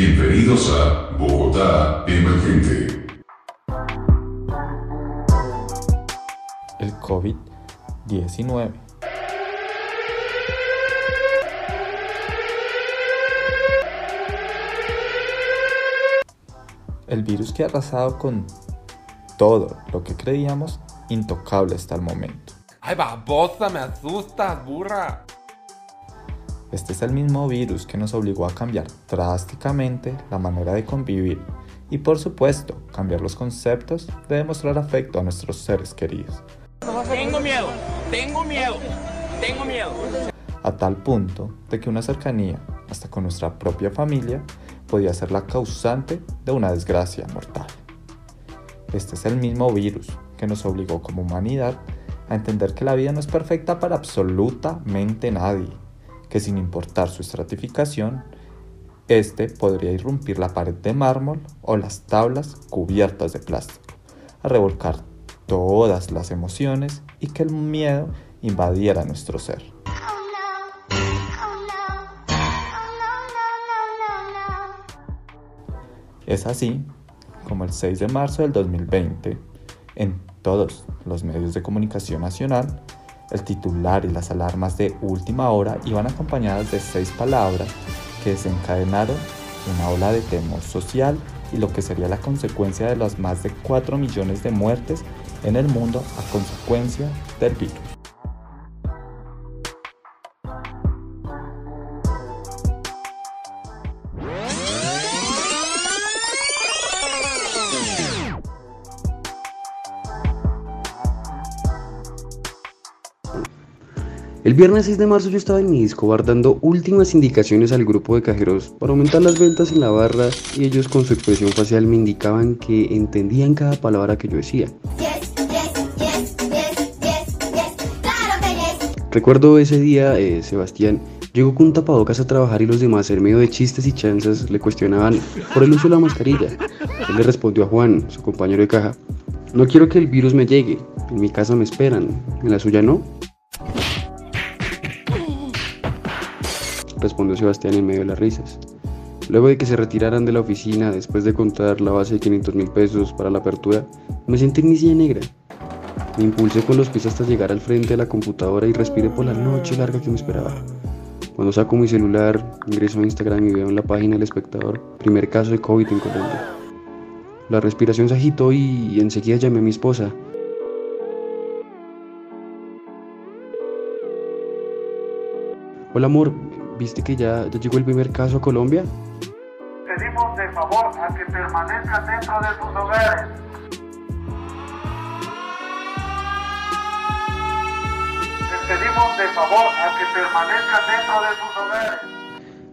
Bienvenidos a Bogotá Emergente. El COVID-19. El virus que ha arrasado con todo lo que creíamos intocable hasta el momento. ¡Ay, babosa! ¡Me asustas, burra! Este es el mismo virus que nos obligó a cambiar drásticamente la manera de convivir y por supuesto cambiar los conceptos de demostrar afecto a nuestros seres queridos. Tengo miedo, tengo miedo, tengo miedo. A tal punto de que una cercanía, hasta con nuestra propia familia, podía ser la causante de una desgracia mortal. Este es el mismo virus que nos obligó como humanidad a entender que la vida no es perfecta para absolutamente nadie que sin importar su estratificación, este podría irrumpir la pared de mármol o las tablas cubiertas de plástico, a revolcar todas las emociones y que el miedo invadiera nuestro ser. Es así como el 6 de marzo del 2020, en todos los medios de comunicación nacional, el titular y las alarmas de última hora iban acompañadas de seis palabras que desencadenaron una ola de temor social y lo que sería la consecuencia de las más de 4 millones de muertes en el mundo a consecuencia del virus. El viernes 6 de marzo yo estaba en mi disco dando últimas indicaciones al grupo de cajeros para aumentar las ventas en la barra y ellos con su expresión facial me indicaban que entendían cada palabra que yo decía. Recuerdo ese día, eh, Sebastián llegó con un tapabocas a trabajar y los demás, en medio de chistes y chanzas, le cuestionaban por el uso de la mascarilla. Él le respondió a Juan, su compañero de caja, no quiero que el virus me llegue, en mi casa me esperan, en la suya no. Respondió Sebastián en medio de las risas. Luego de que se retiraran de la oficina después de contar la base de 500 mil pesos para la apertura, me sentí en silla negra. Me impulsé con los pies hasta llegar al frente de la computadora y respiré por la noche larga que me esperaba. Cuando saco mi celular, ingreso a Instagram y veo en la página del espectador, primer caso de COVID en Colombia. La respiración se agitó y enseguida llamé a mi esposa. Hola amor, ¿Viste que ya, llegó el primer caso a Colombia? Pedimos de favor a que permanezcan dentro de sus hogares. Les pedimos de favor a que permanezcan dentro de sus hogares.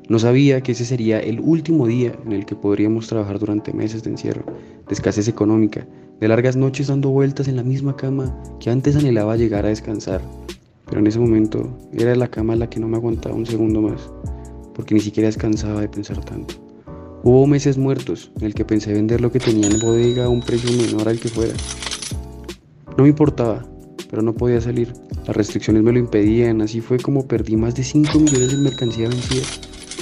No sabía que ese sería el último día en el que podríamos trabajar durante meses de encierro, de escasez económica, de largas noches dando vueltas en la misma cama que antes anhelaba llegar a descansar, pero en ese momento era la cama la que no me aguantaba un segundo más, porque ni siquiera descansaba de pensar tanto. Hubo meses muertos en el que pensé vender lo que tenía en bodega a un precio menor al que fuera. No me importaba, pero no podía salir. Las restricciones me lo impedían, así fue como perdí más de 5 millones de mercancía vencida.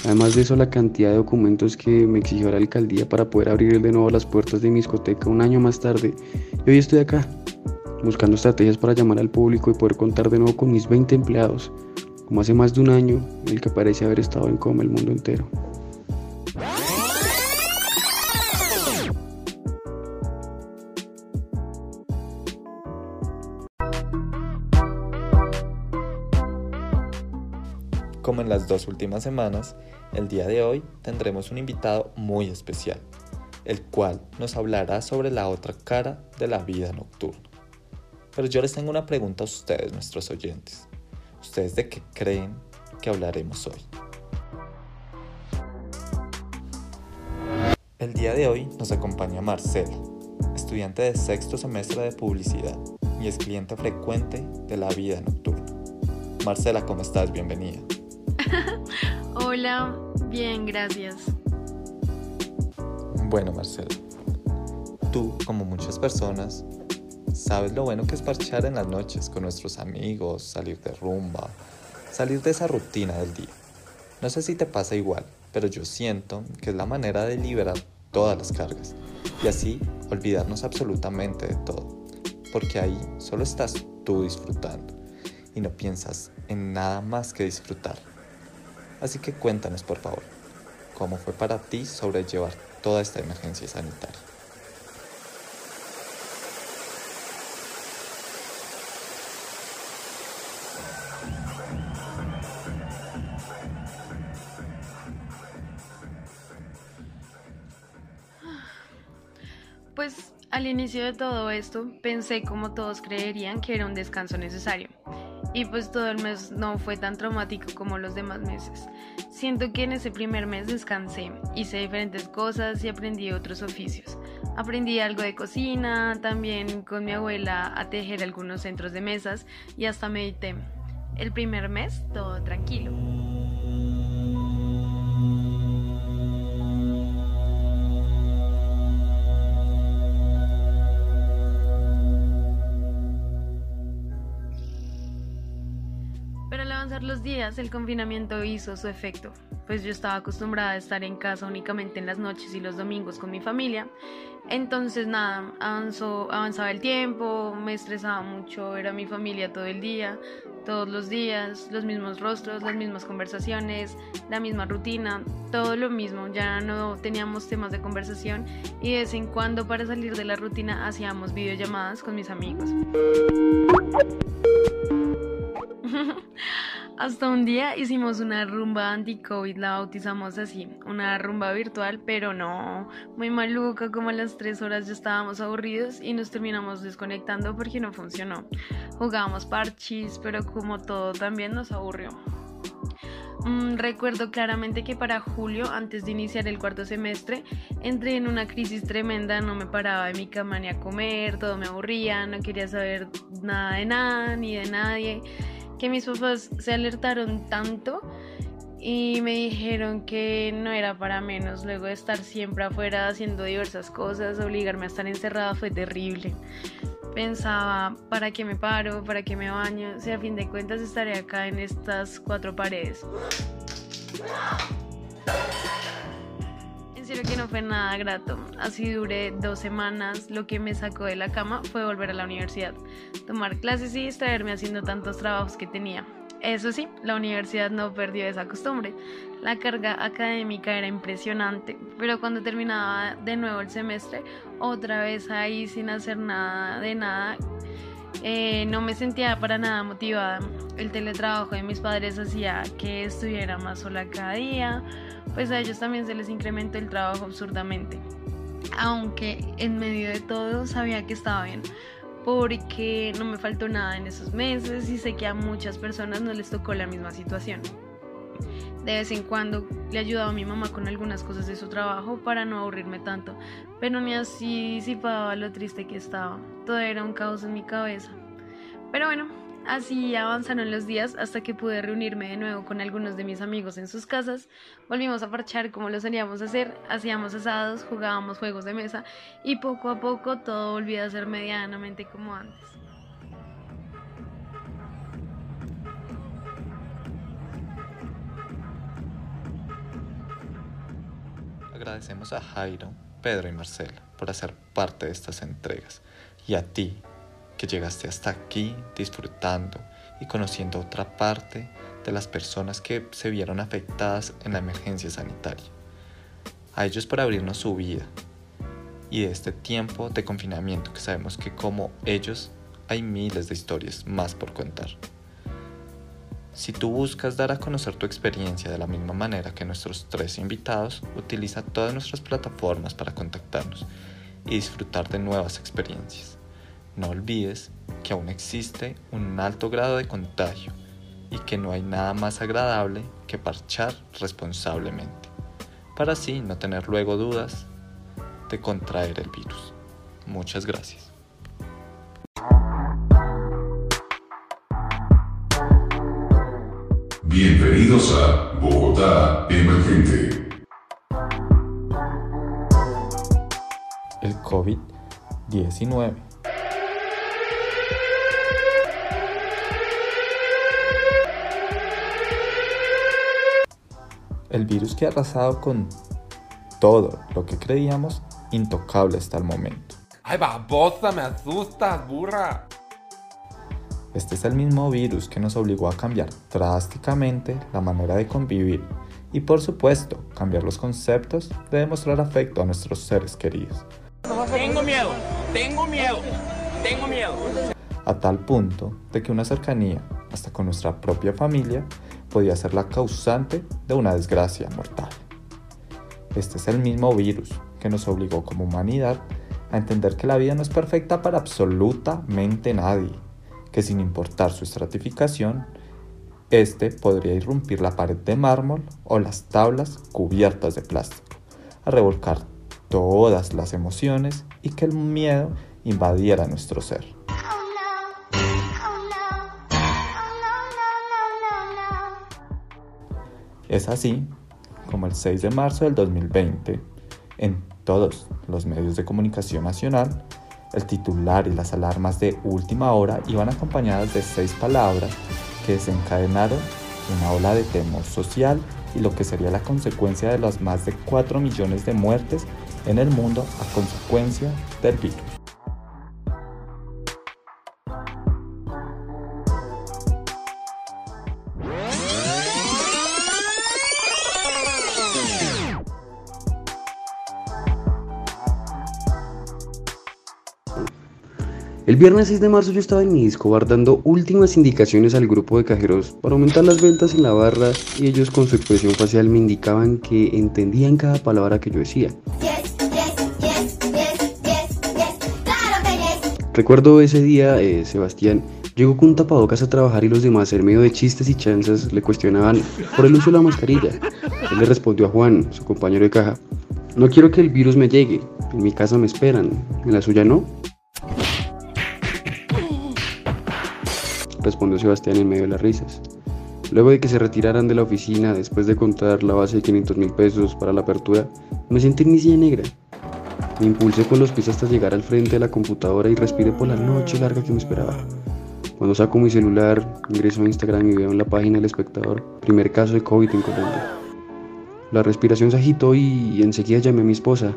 Además de eso, la cantidad de documentos que me exigió la alcaldía para poder abrir de nuevo las puertas de mi discoteca un año más tarde. Y hoy estoy acá, buscando estrategias para llamar al público y poder contar de nuevo con mis 20 empleados, como hace más de un año en el que parece haber estado en coma el mundo entero. Como en las dos últimas semanas, el día de hoy tendremos un invitado muy especial, el cual nos hablará sobre la otra cara de la vida nocturna. Pero yo les tengo una pregunta a ustedes, nuestros oyentes. ¿Ustedes de qué creen que hablaremos hoy? El día de hoy nos acompaña Marcela, estudiante de sexto semestre de publicidad y es cliente frecuente de la vida nocturna. Marcela, ¿cómo estás? Bienvenida. Hola, bien, gracias. Bueno, Marcela, tú, como muchas personas, Sabes lo bueno que es parchar en las noches con nuestros amigos, salir de rumba, salir de esa rutina del día. No sé si te pasa igual, pero yo siento que es la manera de liberar todas las cargas y así olvidarnos absolutamente de todo, porque ahí solo estás tú disfrutando y no piensas en nada más que disfrutar. Así que cuéntanos por favor, ¿cómo fue para ti sobrellevar toda esta emergencia sanitaria? Al inicio de todo esto pensé como todos creerían que era un descanso necesario. Y pues todo el mes no fue tan traumático como los demás meses. Siento que en ese primer mes descansé, hice diferentes cosas y aprendí otros oficios. Aprendí algo de cocina, también con mi abuela a tejer algunos centros de mesas y hasta medité. El primer mes todo tranquilo. Los días, el confinamiento hizo su efecto, pues yo estaba acostumbrada a estar en casa únicamente en las noches y los domingos con mi familia. Entonces nada, avanzó, avanzaba el tiempo, me estresaba mucho, era mi familia todo el día, todos los días, los mismos rostros, las mismas conversaciones, la misma rutina, todo lo mismo, ya no teníamos temas de conversación y de vez en cuando para salir de la rutina hacíamos videollamadas con mis amigos. Hasta un día hicimos una rumba anti-COVID, la bautizamos así, una rumba virtual, pero no, muy maluca, como a las 3 horas ya estábamos aburridos y nos terminamos desconectando porque no funcionó. Jugábamos parchis, pero como todo también nos aburrió. Mm, recuerdo claramente que para julio, antes de iniciar el cuarto semestre, entré en una crisis tremenda, no me paraba de mi cama ni a comer, todo me aburría, no quería saber nada de nada ni de nadie que mis papás se alertaron tanto y me dijeron que no era para menos. Luego de estar siempre afuera haciendo diversas cosas, obligarme a estar encerrada fue terrible. Pensaba, ¿para qué me paro? ¿Para qué me baño? Si a fin de cuentas estaré acá en estas cuatro paredes. Serio que no fue nada grato. Así duré dos semanas. Lo que me sacó de la cama fue volver a la universidad, tomar clases y distraerme haciendo tantos trabajos que tenía. Eso sí, la universidad no perdió esa costumbre. La carga académica era impresionante, pero cuando terminaba de nuevo el semestre, otra vez ahí sin hacer nada de nada, eh, no me sentía para nada motivada. El teletrabajo de mis padres hacía que estuviera más sola cada día, pues a ellos también se les incrementó el trabajo absurdamente. Aunque en medio de todo sabía que estaba bien, porque no me faltó nada en esos meses y sé que a muchas personas no les tocó la misma situación. De vez en cuando le ayudaba a mi mamá con algunas cosas de su trabajo para no aburrirme tanto, pero ni así disipaba lo triste que estaba. Todo era un caos en mi cabeza. Pero bueno, así avanzaron los días hasta que pude reunirme de nuevo con algunos de mis amigos en sus casas. Volvimos a parchar como lo solíamos hacer, hacíamos asados, jugábamos juegos de mesa y poco a poco todo volvía a ser medianamente como antes. Agradecemos a Jairo, Pedro y Marcela por hacer parte de estas entregas y a ti que llegaste hasta aquí disfrutando y conociendo otra parte de las personas que se vieron afectadas en la emergencia sanitaria. A ellos por abrirnos su vida y de este tiempo de confinamiento que sabemos que como ellos hay miles de historias más por contar. Si tú buscas dar a conocer tu experiencia de la misma manera que nuestros tres invitados, utiliza todas nuestras plataformas para contactarnos y disfrutar de nuevas experiencias. No olvides que aún existe un alto grado de contagio y que no hay nada más agradable que parchar responsablemente, para así no tener luego dudas de contraer el virus. Muchas gracias. Bienvenidos a Bogotá Emergente. El COVID-19. El virus que ha arrasado con todo lo que creíamos intocable hasta el momento. Ay, babosa, me asustas, burra. Este es el mismo virus que nos obligó a cambiar drásticamente la manera de convivir y por supuesto cambiar los conceptos de demostrar afecto a nuestros seres queridos. Tengo miedo, tengo miedo, tengo miedo. A tal punto de que una cercanía hasta con nuestra propia familia podía ser la causante de una desgracia mortal. Este es el mismo virus que nos obligó como humanidad a entender que la vida no es perfecta para absolutamente nadie, que sin importar su estratificación, este podría irrumpir la pared de mármol o las tablas cubiertas de plástico, a revolcar todas las emociones y que el miedo invadiera nuestro ser. Es así como el 6 de marzo del 2020, en todos los medios de comunicación nacional, el titular y las alarmas de última hora iban acompañadas de seis palabras que desencadenaron una ola de temor social y lo que sería la consecuencia de las más de 4 millones de muertes en el mundo a consecuencia del virus. El viernes 6 de marzo yo estaba en mi disco dando últimas indicaciones al grupo de cajeros para aumentar las ventas en la barra y ellos con su expresión facial me indicaban que entendían cada palabra que yo decía. Recuerdo ese día, eh, Sebastián llegó con un tapabocas a trabajar y los demás, en medio de chistes y chanzas, le cuestionaban por el uso de la mascarilla. Él le respondió a Juan, su compañero de caja, no quiero que el virus me llegue, en mi casa me esperan, en la suya no. Respondió Sebastián en medio de las risas. Luego de que se retiraran de la oficina, después de contar la base de 500 mil pesos para la apertura, me sentí en mi silla negra. Me impulsé con los pies hasta llegar al frente de la computadora y respiré por la noche larga que me esperaba. Cuando saco mi celular, ingreso a Instagram y veo en la página del espectador primer caso de COVID en Colombia. La respiración se agitó y enseguida llamé a mi esposa.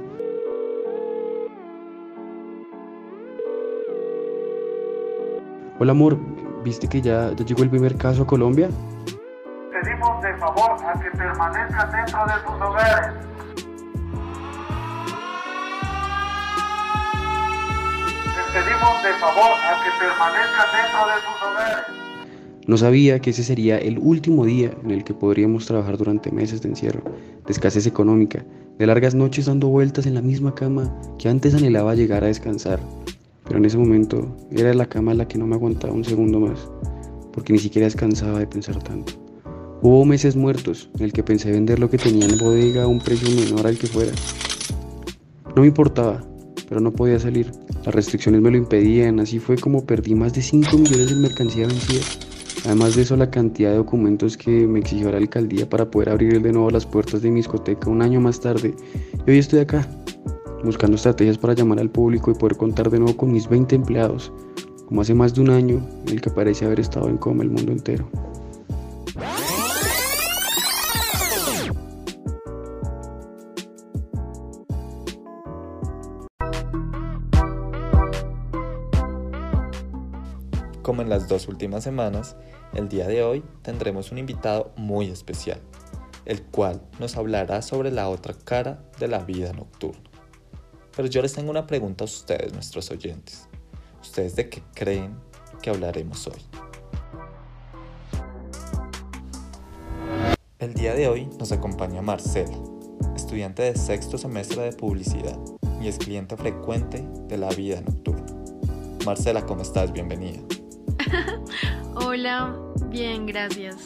Hola amor, ¿Viste que ya, ya llegó el primer caso a Colombia? Pedimos de favor a que permanezcan dentro de sus hogares. Les pedimos de favor a que permanezcan dentro de sus hogares. No sabía que ese sería el último día en el que podríamos trabajar durante meses de encierro, de escasez económica, de largas noches dando vueltas en la misma cama que antes anhelaba llegar a descansar, pero en ese momento era la cama la que no me aguantaba un segundo más, porque ni siquiera descansaba de pensar tanto. Hubo meses muertos en el que pensé vender lo que tenía en bodega a un precio menor al que fuera. No me importaba, pero no podía salir. Las restricciones me lo impedían, así fue como perdí más de 5 millones de mercancía vencida. Además de eso, la cantidad de documentos que me exigió la alcaldía para poder abrir de nuevo las puertas de mi discoteca un año más tarde. Y hoy estoy acá, buscando estrategias para llamar al público y poder contar de nuevo con mis 20 empleados, como hace más de un año en el que parece haber estado en coma el mundo entero. Como en las dos últimas semanas, el día de hoy tendremos un invitado muy especial, el cual nos hablará sobre la otra cara de la vida nocturna. Pero yo les tengo una pregunta a ustedes, nuestros oyentes. ¿Ustedes de qué creen que hablaremos hoy? El día de hoy nos acompaña Marcela, estudiante de sexto semestre de publicidad y es cliente frecuente de la vida nocturna. Marcela, ¿cómo estás? Bienvenida. Hola, bien, gracias.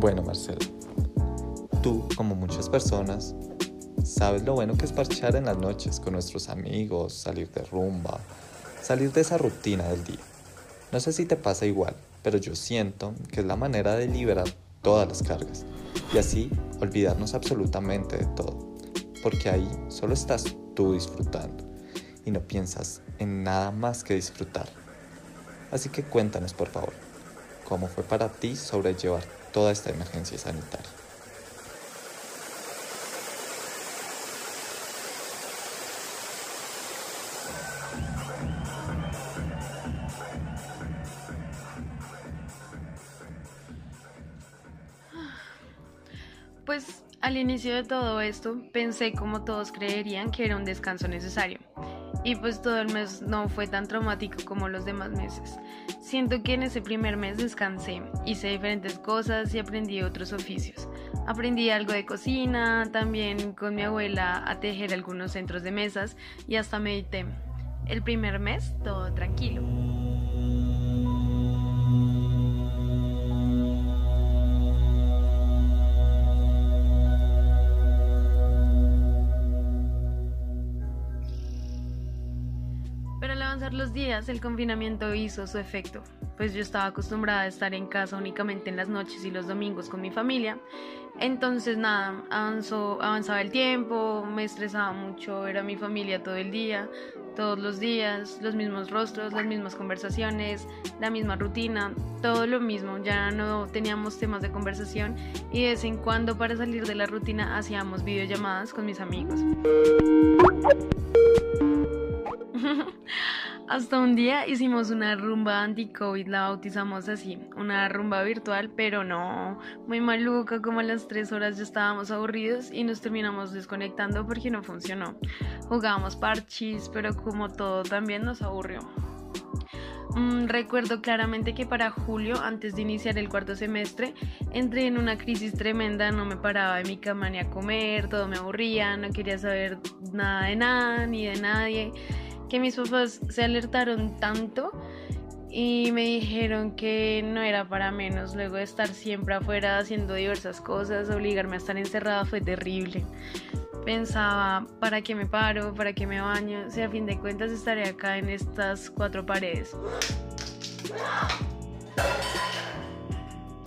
Bueno, Marcela, tú, como muchas personas, sabes lo bueno que es parchar en las noches con nuestros amigos, salir de rumba, salir de esa rutina del día. No sé si te pasa igual, pero yo siento que es la manera de liberar todas las cargas y así olvidarnos absolutamente de todo, porque ahí solo estás tú disfrutando y no piensas en nada más que disfrutar. Así que cuéntanos por favor, cómo fue para ti sobrellevar toda esta emergencia sanitaria. Pues al inicio de todo esto pensé como todos creerían que era un descanso necesario. Y pues todo el mes no fue tan traumático como los demás meses. Siento que en ese primer mes descansé, hice diferentes cosas y aprendí otros oficios. Aprendí algo de cocina, también con mi abuela a tejer algunos centros de mesas y hasta medité. El primer mes todo tranquilo. Días, el confinamiento hizo su efecto, pues yo estaba acostumbrada a estar en casa únicamente en las noches y los domingos con mi familia. Entonces, nada, avanzó, avanzaba el tiempo, me estresaba mucho, era mi familia todo el día, todos los días, los mismos rostros, las mismas conversaciones, la misma rutina, todo lo mismo, ya no teníamos temas de conversación y de vez en cuando para salir de la rutina hacíamos videollamadas con mis amigos. Hasta un día hicimos una rumba anti-COVID, la bautizamos así, una rumba virtual, pero no, muy maluca, como a las 3 horas ya estábamos aburridos y nos terminamos desconectando porque no funcionó. Jugábamos parchis, pero como todo también nos aburrió. Mm, recuerdo claramente que para julio, antes de iniciar el cuarto semestre, entré en una crisis tremenda, no me paraba de mi cama ni a comer, todo me aburría, no quería saber nada de nada ni de nadie que mis papás se alertaron tanto y me dijeron que no era para menos. Luego de estar siempre afuera haciendo diversas cosas, obligarme a estar encerrada fue terrible. Pensaba, ¿para qué me paro? ¿Para qué me baño? Si a fin de cuentas estaré acá en estas cuatro paredes.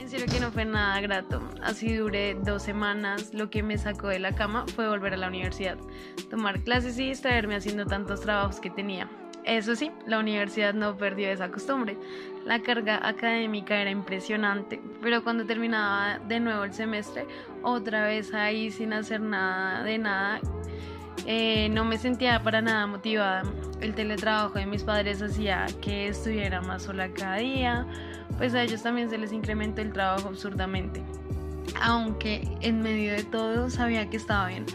Serio que no fue nada grato. Así duré dos semanas. Lo que me sacó de la cama fue volver a la universidad, tomar clases y distraerme haciendo tantos trabajos que tenía. Eso sí, la universidad no perdió esa costumbre. La carga académica era impresionante, pero cuando terminaba de nuevo el semestre, otra vez ahí sin hacer nada de nada, eh, no me sentía para nada motivada. El teletrabajo de mis padres hacía que estuviera más sola cada día, pues a ellos también se les incrementó el trabajo absurdamente. Aunque en medio de todo sabía que estaba bien,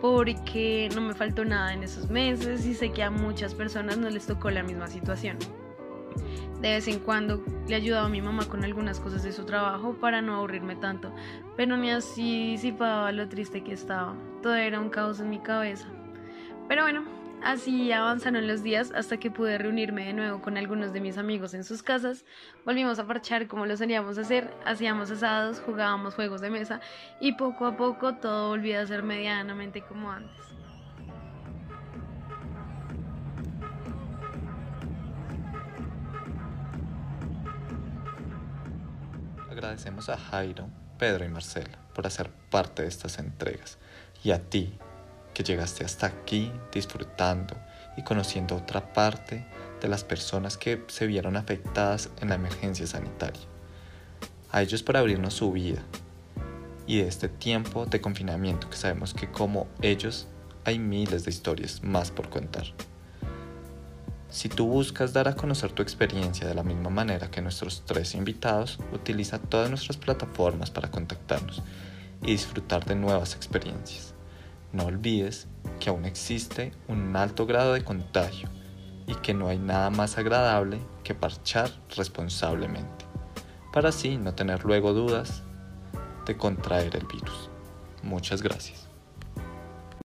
porque no me faltó nada en esos meses y sé que a muchas personas no les tocó la misma situación. De vez en cuando le ayudaba a mi mamá con algunas cosas de su trabajo para no aburrirme tanto, pero ni así disipaba lo triste que estaba. Todo era un caos en mi cabeza. Pero bueno, así avanzaron los días hasta que pude reunirme de nuevo con algunos de mis amigos en sus casas. Volvimos a parchar como lo solíamos hacer, hacíamos asados, jugábamos juegos de mesa y poco a poco todo volvía a ser medianamente como antes. Agradecemos a Jairo, Pedro y Marcela por hacer parte de estas entregas y a ti que llegaste hasta aquí disfrutando y conociendo otra parte de las personas que se vieron afectadas en la emergencia sanitaria. A ellos por abrirnos su vida y de este tiempo de confinamiento que sabemos que como ellos hay miles de historias más por contar. Si tú buscas dar a conocer tu experiencia de la misma manera que nuestros tres invitados, utiliza todas nuestras plataformas para contactarnos y disfrutar de nuevas experiencias. No olvides que aún existe un alto grado de contagio y que no hay nada más agradable que parchar responsablemente, para así no tener luego dudas de contraer el virus. Muchas gracias.